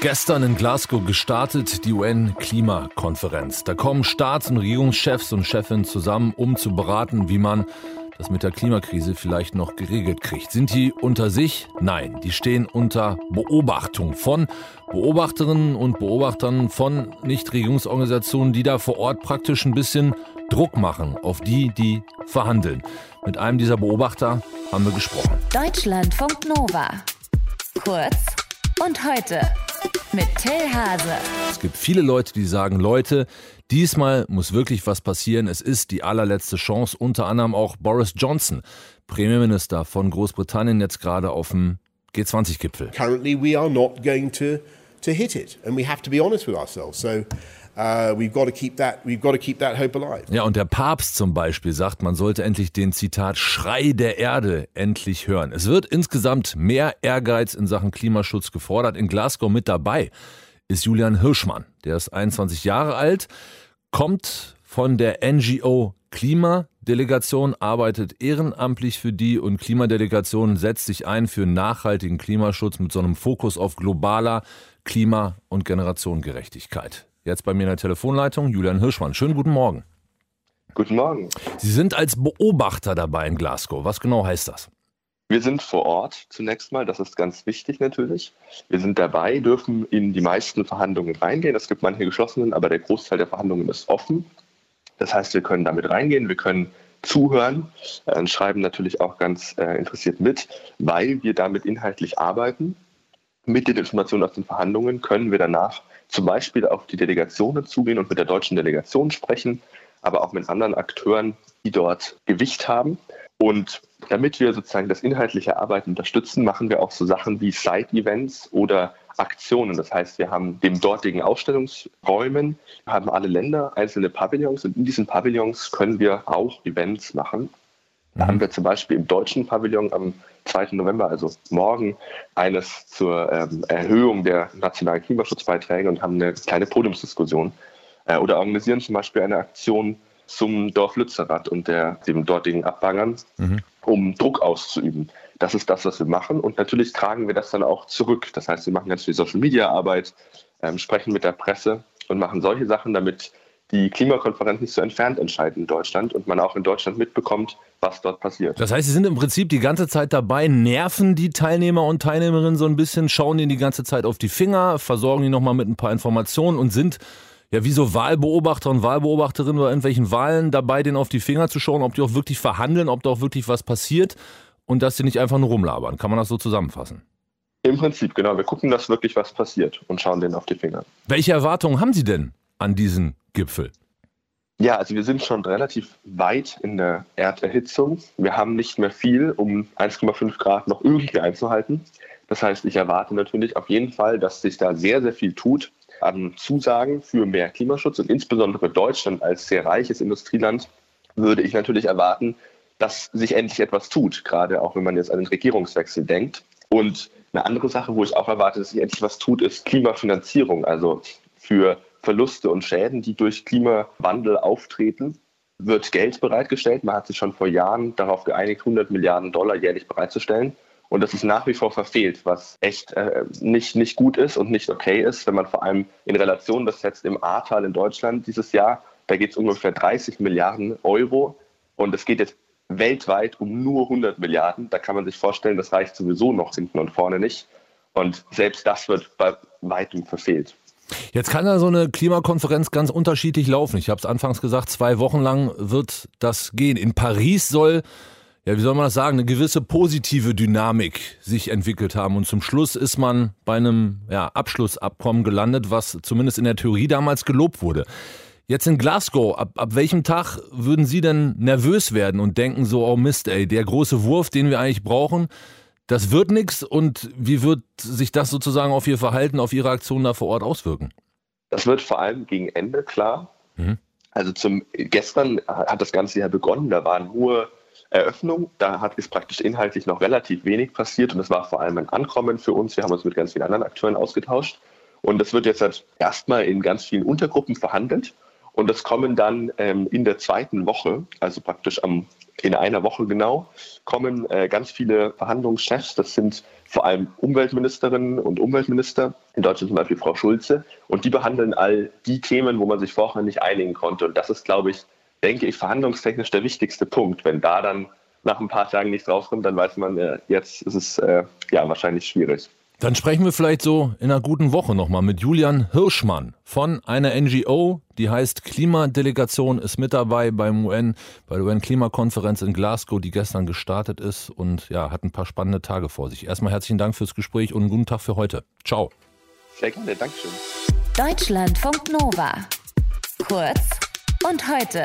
Gestern in Glasgow gestartet die UN-Klimakonferenz. Da kommen Staats- und Regierungschefs und Chefinnen zusammen, um zu beraten, wie man das mit der Klimakrise vielleicht noch geregelt kriegt. Sind die unter sich? Nein, die stehen unter Beobachtung von Beobachterinnen und Beobachtern von Nichtregierungsorganisationen, die da vor Ort praktisch ein bisschen Druck machen auf die, die verhandeln. Mit einem dieser Beobachter haben wir gesprochen. Deutschlandfunk Nova. Kurz und heute mit Till Hase. Es gibt viele Leute, die sagen, Leute, diesmal muss wirklich was passieren. Es ist die allerletzte Chance. Unter anderem auch Boris Johnson, Premierminister von Großbritannien, jetzt gerade auf dem G20-Gipfel. Currently we are not going to, to hit it. And we have to be honest with ourselves. So Uh. Ja, und der Papst zum Beispiel sagt, man sollte endlich den Zitat Schrei der Erde endlich hören. Es wird insgesamt mehr Ehrgeiz in Sachen Klimaschutz gefordert. In Glasgow mit dabei ist Julian Hirschmann. Der ist 21 Jahre alt, kommt von der NGO Klimadelegation, arbeitet ehrenamtlich für die und Klimadelegation setzt sich ein für nachhaltigen Klimaschutz mit so einem Fokus auf globaler Klima- und Generationengerechtigkeit. Jetzt bei mir in der Telefonleitung Julian Hirschmann. Schönen guten Morgen. Guten Morgen. Sie sind als Beobachter dabei in Glasgow. Was genau heißt das? Wir sind vor Ort zunächst mal, das ist ganz wichtig natürlich. Wir sind dabei, dürfen in die meisten Verhandlungen reingehen. Es gibt manche geschlossenen, aber der Großteil der Verhandlungen ist offen. Das heißt, wir können damit reingehen, wir können zuhören, äh, schreiben natürlich auch ganz äh, interessiert mit, weil wir damit inhaltlich arbeiten. Mit den Informationen aus den Verhandlungen können wir danach zum Beispiel auf die Delegationen zugehen und mit der deutschen Delegation sprechen, aber auch mit anderen Akteuren, die dort Gewicht haben. Und damit wir sozusagen das inhaltliche Arbeiten unterstützen, machen wir auch so Sachen wie Side-Events oder Aktionen. Das heißt, wir haben dem dortigen Ausstellungsräumen, haben alle Länder einzelne Pavillons und in diesen Pavillons können wir auch Events machen. Da haben wir zum Beispiel im deutschen Pavillon am 2. November, also morgen, eines zur ähm, Erhöhung der nationalen Klimaschutzbeiträge und haben eine kleine Podiumsdiskussion. Äh, oder organisieren zum Beispiel eine Aktion zum Dorf Lützerath und der, dem dortigen Abbangern, mhm. um Druck auszuüben. Das ist das, was wir machen. Und natürlich tragen wir das dann auch zurück. Das heißt, wir machen ganz viel Social-Media-Arbeit, ähm, sprechen mit der Presse und machen solche Sachen, damit die Klimakonferenz nicht so entfernt entscheiden in Deutschland und man auch in Deutschland mitbekommt, was dort passiert. Das heißt, Sie sind im Prinzip die ganze Zeit dabei, nerven die Teilnehmer und Teilnehmerinnen so ein bisschen, schauen ihnen die ganze Zeit auf die Finger, versorgen die nochmal mit ein paar Informationen und sind ja wie so Wahlbeobachter und Wahlbeobachterinnen bei irgendwelchen Wahlen dabei, denen auf die Finger zu schauen, ob die auch wirklich verhandeln, ob da auch wirklich was passiert und dass sie nicht einfach nur rumlabern. Kann man das so zusammenfassen? Im Prinzip, genau. Wir gucken, dass wirklich was passiert und schauen denen auf die Finger. Welche Erwartungen haben Sie denn an diesen Gipfel? Ja, also wir sind schon relativ weit in der Erderhitzung. Wir haben nicht mehr viel, um 1,5 Grad noch irgendwie einzuhalten. Das heißt, ich erwarte natürlich auf jeden Fall, dass sich da sehr, sehr viel tut an Zusagen für mehr Klimaschutz und insbesondere Deutschland als sehr reiches Industrieland würde ich natürlich erwarten, dass sich endlich etwas tut, gerade auch wenn man jetzt an den Regierungswechsel denkt. Und eine andere Sache, wo ich auch erwarte, dass sich endlich was tut, ist Klimafinanzierung. Also für Verluste und Schäden, die durch Klimawandel auftreten, wird Geld bereitgestellt. Man hat sich schon vor Jahren darauf geeinigt, 100 Milliarden Dollar jährlich bereitzustellen. Und das ist nach wie vor verfehlt, was echt äh, nicht, nicht gut ist und nicht okay ist, wenn man vor allem in Relation das setzt im Ahrtal in Deutschland dieses Jahr. Da geht es ungefähr 30 Milliarden Euro und es geht jetzt weltweit um nur 100 Milliarden. Da kann man sich vorstellen, das reicht sowieso noch hinten und vorne nicht. Und selbst das wird bei weitem verfehlt. Jetzt kann ja so eine Klimakonferenz ganz unterschiedlich laufen. Ich habe es anfangs gesagt, zwei Wochen lang wird das gehen. In Paris soll, ja, wie soll man das sagen, eine gewisse positive Dynamik sich entwickelt haben. Und zum Schluss ist man bei einem ja, Abschlussabkommen gelandet, was zumindest in der Theorie damals gelobt wurde. Jetzt in Glasgow, ab, ab welchem Tag würden Sie denn nervös werden und denken so, oh Mist, ey, der große Wurf, den wir eigentlich brauchen, das wird nichts und wie wird sich das sozusagen auf Ihr Verhalten, auf Ihre Aktionen da vor Ort auswirken? Das wird vor allem gegen Ende klar. Mhm. Also zum gestern hat das Ganze ja begonnen, da war nur Eröffnung, da hat ist praktisch inhaltlich noch relativ wenig passiert und es war vor allem ein Ankommen für uns. Wir haben uns mit ganz vielen anderen Akteuren ausgetauscht und das wird jetzt halt erstmal in ganz vielen Untergruppen verhandelt Und es kommen dann ähm, in der zweiten Woche, also praktisch am, in einer Woche genau, kommen äh, ganz viele Verhandlungschefs. Das sind vor allem Umweltministerinnen und Umweltminister, in Deutschland zum Beispiel Frau Schulze. Und die behandeln all die Themen, wo man sich vorher nicht einigen konnte. Und das ist, glaube ich, denke ich, verhandlungstechnisch der wichtigste Punkt. Wenn da dann nach ein paar Tagen nichts rauskommt, dann weiß man, äh, jetzt ist es äh, ja wahrscheinlich schwierig. Dann sprechen wir vielleicht so in einer guten Woche nochmal mit Julian Hirschmann von einer NGO, die heißt Klimadelegation, ist mit dabei beim UN, bei der UN-Klimakonferenz in Glasgow, die gestern gestartet ist und ja, hat ein paar spannende Tage vor sich. Erstmal herzlichen Dank fürs Gespräch und einen guten Tag für heute. Ciao. Sehr gerne, Dankeschön. Deutschlandfunk Nova. Kurz und heute.